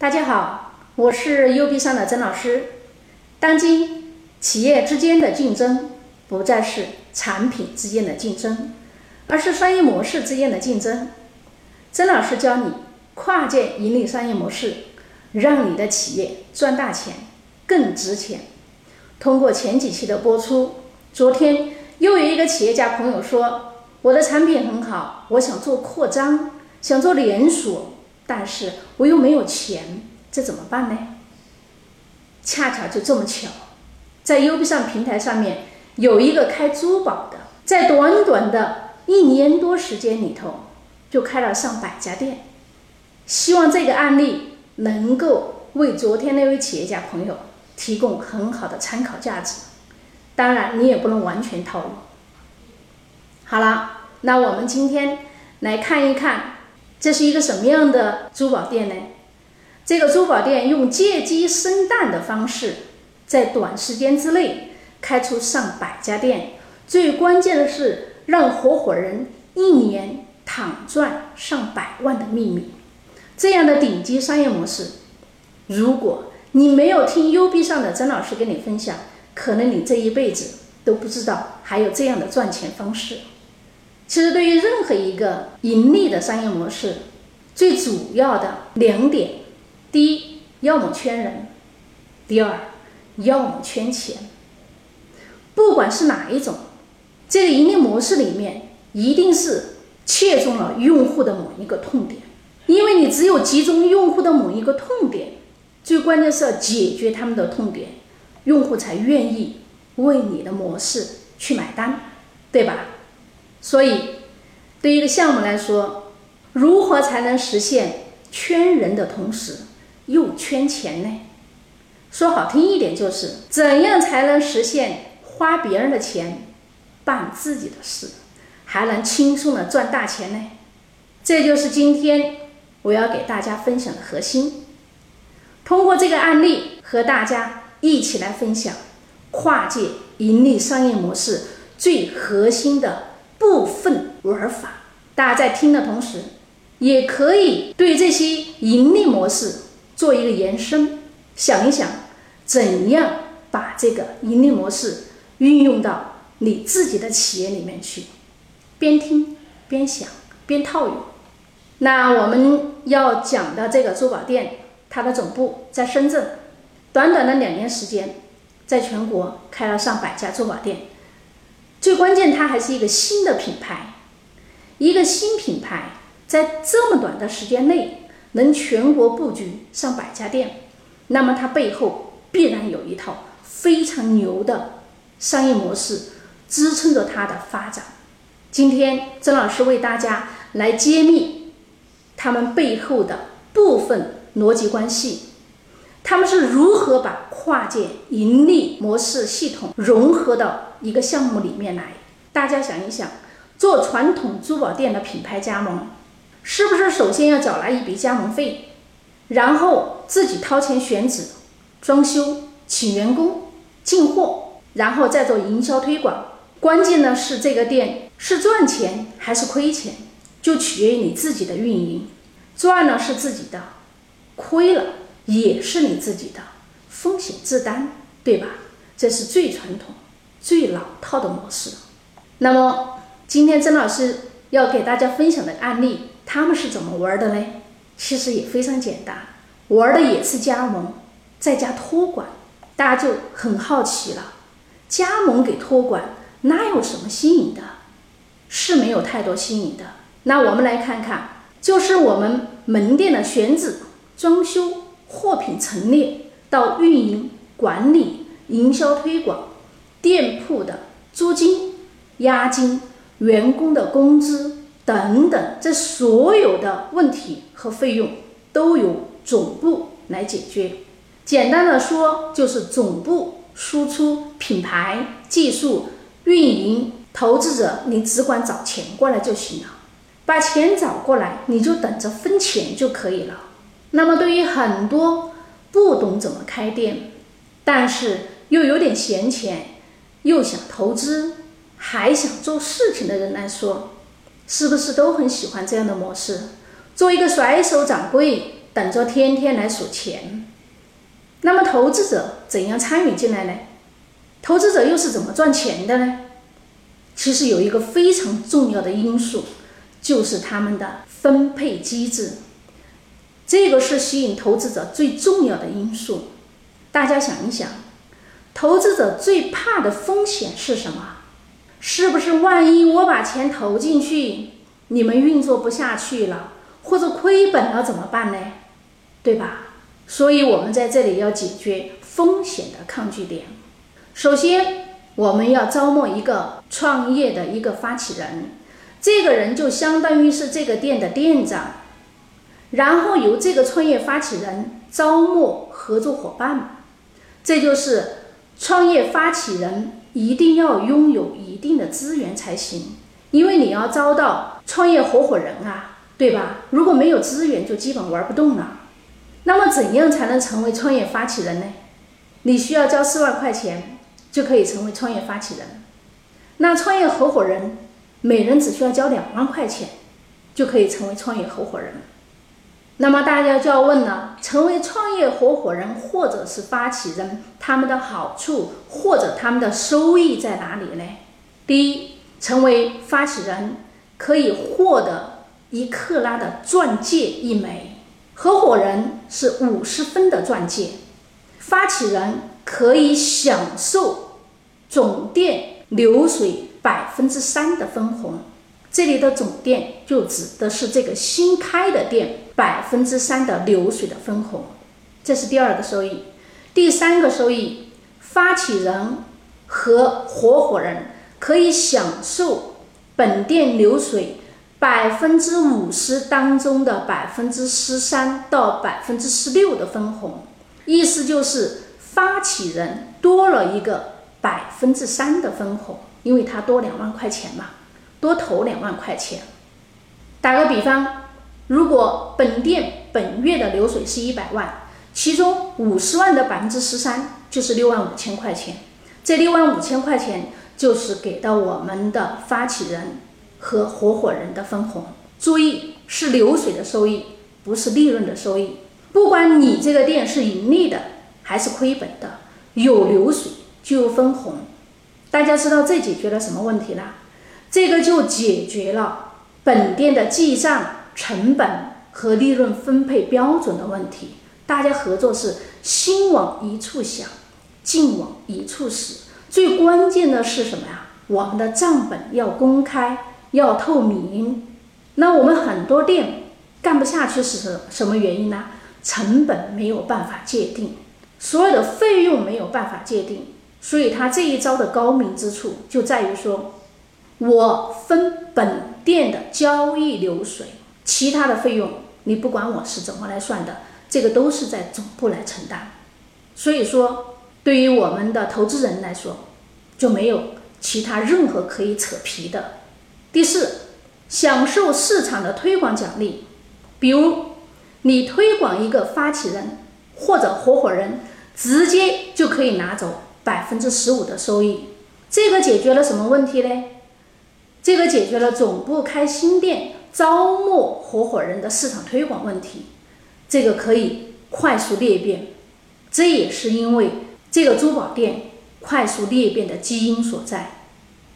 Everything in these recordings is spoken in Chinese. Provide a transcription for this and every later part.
大家好，我是 U B 上的曾老师。当今企业之间的竞争不再是产品之间的竞争，而是商业模式之间的竞争。曾老师教你跨界盈利商业模式，让你的企业赚大钱、更值钱。通过前几期的播出，昨天又有一个企业家朋友说，我的产品很好，我想做扩张，想做连锁。但是我又没有钱，这怎么办呢？恰巧就这么巧，在 U B 上平台上面有一个开珠宝的，在短短的一年多时间里头，就开了上百家店。希望这个案例能够为昨天那位企业家朋友提供很好的参考价值。当然，你也不能完全套路。好了，那我们今天来看一看。这是一个什么样的珠宝店呢？这个珠宝店用借鸡生蛋的方式，在短时间之内开出上百家店。最关键的是，让合伙人一年躺赚上百万的秘密。这样的顶级商业模式，如果你没有听 U B 上的曾老师跟你分享，可能你这一辈子都不知道还有这样的赚钱方式。其实，对于任何一个盈利的商业模式，最主要的两点：第一，要么圈人；第二，要么圈钱。不管是哪一种，这个盈利模式里面一定是切中了用户的某一个痛点，因为你只有集中用户的某一个痛点，最关键是要解决他们的痛点，用户才愿意为你的模式去买单，对吧？所以，对于一个项目来说，如何才能实现圈人的同时又圈钱呢？说好听一点，就是怎样才能实现花别人的钱办自己的事，还能轻松的赚大钱呢？这就是今天我要给大家分享的核心。通过这个案例和大家一起来分享跨界盈利商业模式最核心的。部分玩法，大家在听的同时，也可以对这些盈利模式做一个延伸，想一想怎样把这个盈利模式运用到你自己的企业里面去，边听边想边套用。那我们要讲的这个珠宝店，它的总部在深圳，短短的两年时间，在全国开了上百家珠宝店。最关键，它还是一个新的品牌，一个新品牌在这么短的时间内能全国布局上百家店，那么它背后必然有一套非常牛的商业模式支撑着它的发展。今天，曾老师为大家来揭秘他们背后的部分逻辑关系。他们是如何把跨界盈利模式系统融合到一个项目里面来？大家想一想，做传统珠宝店的品牌加盟，是不是首先要缴纳一笔加盟费，然后自己掏钱选址、装修、请员工、进货，然后再做营销推广？关键呢是这个店是赚钱还是亏钱，就取决于你自己的运营。赚了是自己的，亏了。也是你自己的风险自担，对吧？这是最传统、最老套的模式。那么今天曾老师要给大家分享的案例，他们是怎么玩的呢？其实也非常简单，玩的也是加盟，再加托管。大家就很好奇了，加盟给托管，哪有什么新颖的？是没有太多新颖的。那我们来看看，就是我们门店的选址、装修。货品陈列到运营管理、营销推广、店铺的租金、押金、员工的工资等等，这所有的问题和费用都由总部来解决。简单的说，就是总部输出品牌、技术、运营，投资者你只管找钱过来就行了，把钱找过来，你就等着分钱就可以了。那么，对于很多不懂怎么开店，但是又有点闲钱，又想投资，还想做事情的人来说，是不是都很喜欢这样的模式？做一个甩手掌柜，等着天天来数钱。那么投资者怎样参与进来呢？投资者又是怎么赚钱的呢？其实有一个非常重要的因素，就是他们的分配机制，这个是吸引投资者最重要的因素。大家想一想，投资者最怕的风险是什么？是不是万一我把钱投进去，你们运作不下去了，或者亏本了怎么办呢？对吧？所以我们在这里要解决风险的抗拒点。首先，我们要招募一个创业的一个发起人，这个人就相当于是这个店的店长，然后由这个创业发起人招募合作伙伴。这就是创业发起人一定要拥有一定的资源才行，因为你要招到创业合伙人啊，对吧？如果没有资源，就基本玩不动了。那么，怎样才能成为创业发起人呢？你需要交四万块钱。就可以成为创业发起人。那创业合伙人每人只需要交两万块钱，就可以成为创业合伙人。那么大家就要问了：成为创业合伙人或者是发起人，他们的好处或者他们的收益在哪里呢？第一，成为发起人可以获得一克拉的钻戒一枚，合伙人是五十分的钻戒，发起人。可以享受总店流水百分之三的分红，这里的总店就指的是这个新开的店百分之三的流水的分红，这是第二个收益。第三个收益，发起人和合伙人可以享受本店流水百分之五十当中的百分之十三到百分之十六的分红，意思就是。发起人多了一个百分之三的分红，因为他多两万块钱嘛，多投两万块钱。打个比方，如果本店本月的流水是一百万，其中五十万的百分之十三就是六万五千块钱，这六万五千块钱就是给到我们的发起人和合伙人的分红。注意，是流水的收益，不是利润的收益。不管你这个店是盈利的。还是亏本的，有流水就有分红。大家知道这解决了什么问题呢？这个就解决了本店的记账成本和利润分配标准的问题。大家合作是心往一处想，劲往一处使。最关键的是什么呀？我们的账本要公开，要透明。那我们很多店干不下去是什什么原因呢？成本没有办法界定。所有的费用没有办法界定，所以他这一招的高明之处就在于说，我分本店的交易流水，其他的费用你不管我是怎么来算的，这个都是在总部来承担。所以说，对于我们的投资人来说，就没有其他任何可以扯皮的。第四，享受市场的推广奖励，比如你推广一个发起人或者合伙人。直接就可以拿走百分之十五的收益，这个解决了什么问题呢？这个解决了总部开新店招募合伙人的市场推广问题，这个可以快速裂变，这也是因为这个珠宝店快速裂变的基因所在。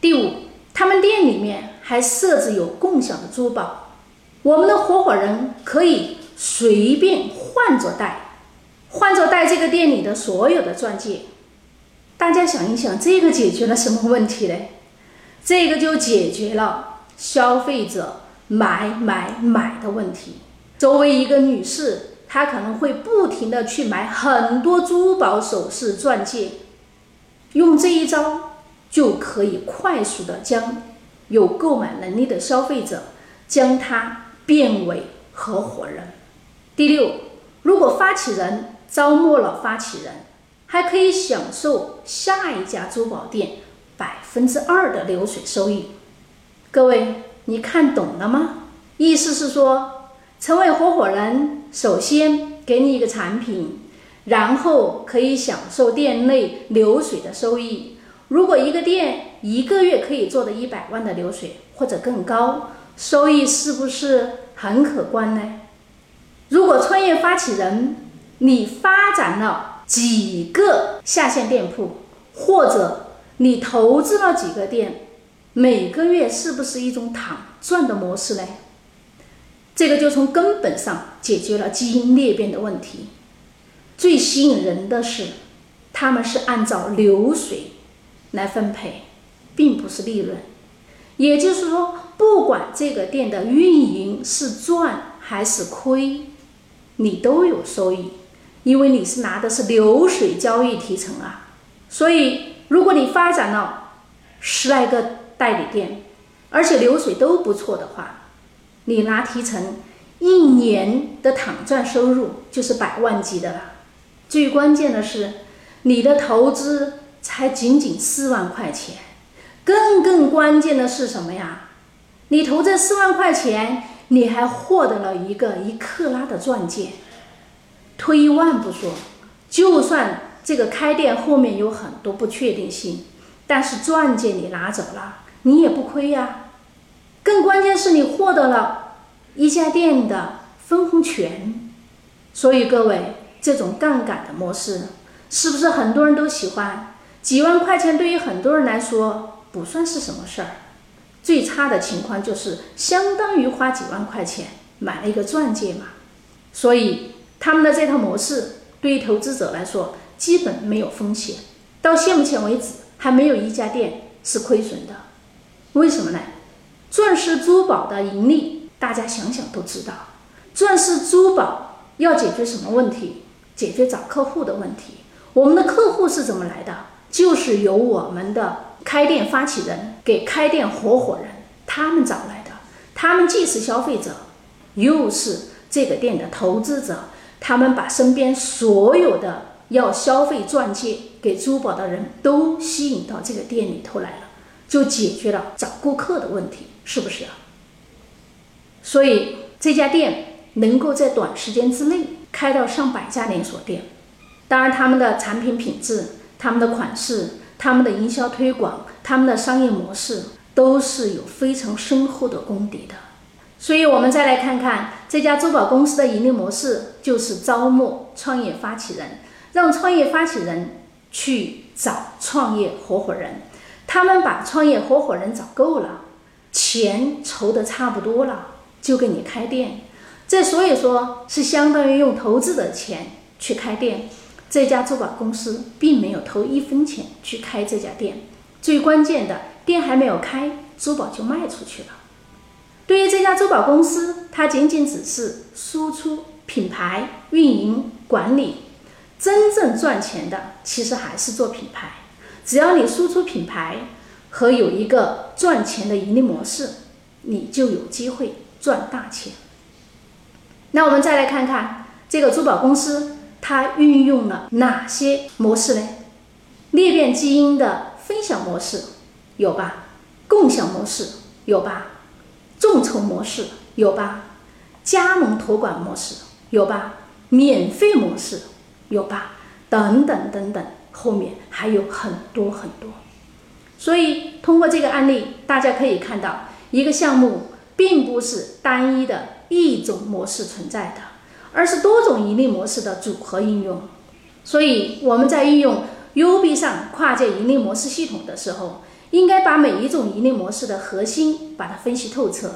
第五，他们店里面还设置有共享的珠宝，我们的合伙人可以随便换着戴。换着戴这个店里的所有的钻戒，大家想一想，这个解决了什么问题呢？这个就解决了消费者买买买的问题。作为一个女士，她可能会不停的去买很多珠宝首饰钻戒，用这一招就可以快速的将有购买能力的消费者将他变为合伙人。第六，如果发起人。招募了发起人，还可以享受下一家珠宝店分之二的流水收益。各位，你看懂了吗？意思是说，成为合伙人，首先给你一个产品，然后可以享受店内流水的收益。如果一个店一个月可以做的一百万的流水或者更高，收益是不是很可观呢？如果创业发起人你发展了几个下线店铺，或者你投资了几个店，每个月是不是一种躺赚的模式呢？这个就从根本上解决了基因裂变的问题。最吸引人的是，他们是按照流水来分配，并不是利润。也就是说，不管这个店的运营是赚还是亏，你都有收益，因为你是拿的是流水交易提成啊。所以，如果你发展了十来个代理店，而且流水都不错的话，你拿提成，一年的躺赚收入就是百万级的了。最关键的是，你的投资才仅仅四万块钱。更更关键的是什么呀？你投这四万块钱，你还获得了一个一克拉的钻戒。退一万步说，就算这个开店后面有很多不确定性，但是钻戒你拿走了，你也不亏呀。更关键是你获得了一家店的分红权。所以各位，这种杠杆的模式是不是很多人都喜欢？几万块钱对于很多人来说。不算是什么事儿，最差的情况就是相当于花几万块钱买了一个钻戒嘛。所以他们的这套模式对于投资者来说基本没有风险。到现目前为止，还没有一家店是亏损的。为什么呢？钻石珠宝的盈利，大家想想都知道。钻石珠宝要解决什么问题？解决找客户的问题。我们的客户是怎么来的？就是由我们的。开店发起人给开店合伙人他们找来的，他们既是消费者，又是这个店的投资者。他们把身边所有的要消费钻戒给珠宝的人都吸引到这个店里头来了，就解决了找顾客的问题，是不是啊？所以这家店能够在短时间之内开到上百家连锁店，当然他们的产品品质、他们的款式。他们的营销推广，他们的商业模式都是有非常深厚的功底的。所以，我们再来看看这家珠宝公司的盈利模式，就是招募创业发起人，让创业发起人去找创业合伙人。他们把创业合伙人找够了，钱筹的差不多了，就给你开店。这所以说是相当于用投资的钱去开店。这家珠宝公司并没有投一分钱去开这家店，最关键的店还没有开，珠宝就卖出去了。对于这家珠宝公司，它仅仅只是输出品牌、运营管理，真正赚钱的其实还是做品牌。只要你输出品牌和有一个赚钱的盈利模式，你就有机会赚大钱。那我们再来看看这个珠宝公司。它运用了哪些模式呢？裂变基因的分享模式有吧？共享模式有吧？众筹模式有吧？加盟托管模式有吧？免费模式有吧？等等等等，后面还有很多很多。所以通过这个案例，大家可以看到，一个项目并不是单一的一种模式存在的。而是多种盈利模式的组合应用，所以我们在运用 U B 上跨界盈利模式系统的时候，应该把每一种盈利模式的核心把它分析透彻，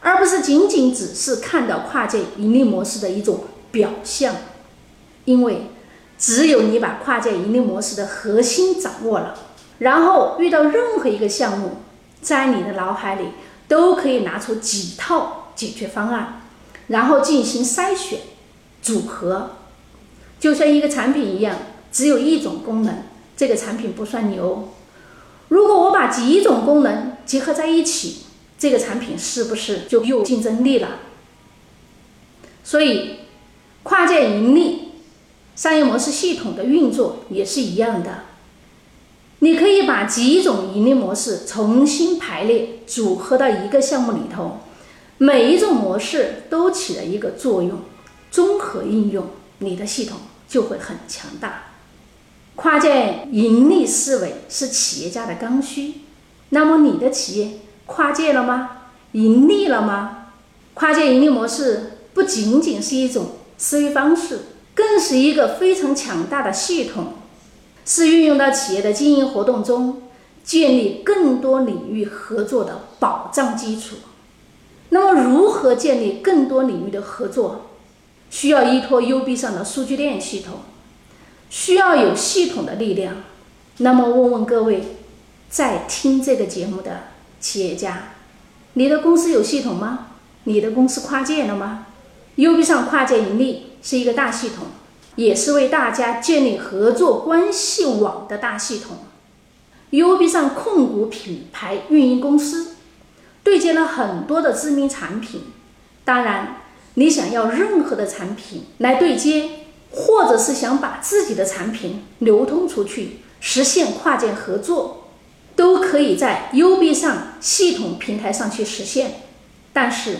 而不是仅仅只是看到跨界盈利模式的一种表象。因为只有你把跨界盈利模式的核心掌握了，然后遇到任何一个项目，在你的脑海里都可以拿出几套解决方案，然后进行筛选。组合就像一个产品一样，只有一种功能，这个产品不算牛。如果我把几种功能结合在一起，这个产品是不是就有竞争力了？所以，跨界盈利商业模式系统的运作也是一样的。你可以把几种盈利模式重新排列组合到一个项目里头，每一种模式都起了一个作用。综合应用，你的系统就会很强大。跨界盈利思维是企业家的刚需。那么你的企业跨界了吗？盈利了吗？跨界盈利模式不仅仅是一种思维方式，更是一个非常强大的系统，是运用到企业的经营活动中，建立更多领域合作的保障基础。那么，如何建立更多领域的合作？需要依托 U B 上的数据链系统，需要有系统的力量。那么，问问各位在听这个节目的企业家，你的公司有系统吗？你的公司跨界了吗？U B 上跨界盈利是一个大系统，也是为大家建立合作关系网的大系统。U B 上控股品牌运营公司。对接了很多的知名产品，当然，你想要任何的产品来对接，或者是想把自己的产品流通出去，实现跨界合作，都可以在 U B 上系统平台上去实现。但是，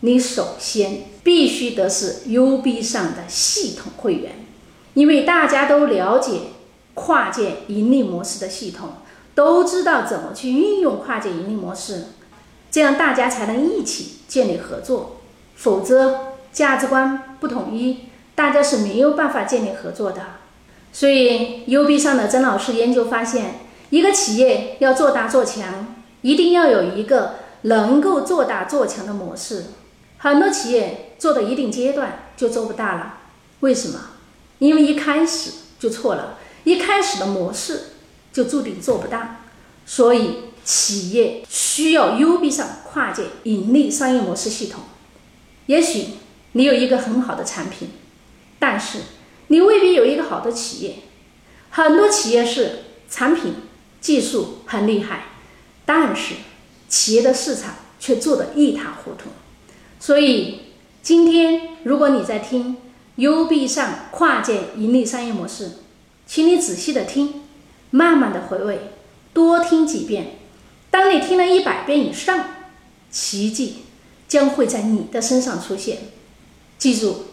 你首先必须得是 U B 上的系统会员，因为大家都了解跨界盈利模式的系统，都知道怎么去运用跨界盈利模式。这样大家才能一起建立合作，否则价值观不统一，大家是没有办法建立合作的。所以 U B 上的曾老师研究发现，一个企业要做大做强，一定要有一个能够做大做强的模式。很多企业做到一定阶段就做不大了，为什么？因为一开始就错了，一开始的模式就注定做不大，所以。企业需要 U B 上跨界盈利商业模式系统。也许你有一个很好的产品，但是你未必有一个好的企业。很多企业是产品技术很厉害，但是企业的市场却做得一塌糊涂。所以今天如果你在听 U B 上跨界盈利商业模式，请你仔细的听，慢慢的回味，多听几遍。当你听了一百遍以上，奇迹将会在你的身上出现。记住，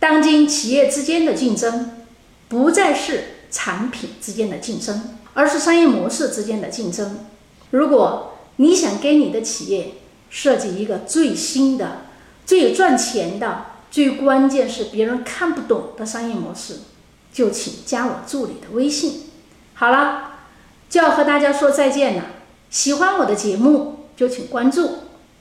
当今企业之间的竞争不再是产品之间的竞争，而是商业模式之间的竞争。如果你想给你的企业设计一个最新的、最赚钱的、最关键是别人看不懂的商业模式，就请加我助理的微信。好了，就要和大家说再见了。喜欢我的节目，就请关注、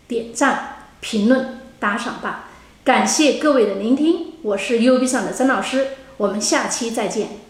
点赞、评论、打赏吧！感谢各位的聆听，我是 U B 上的曾老师，我们下期再见。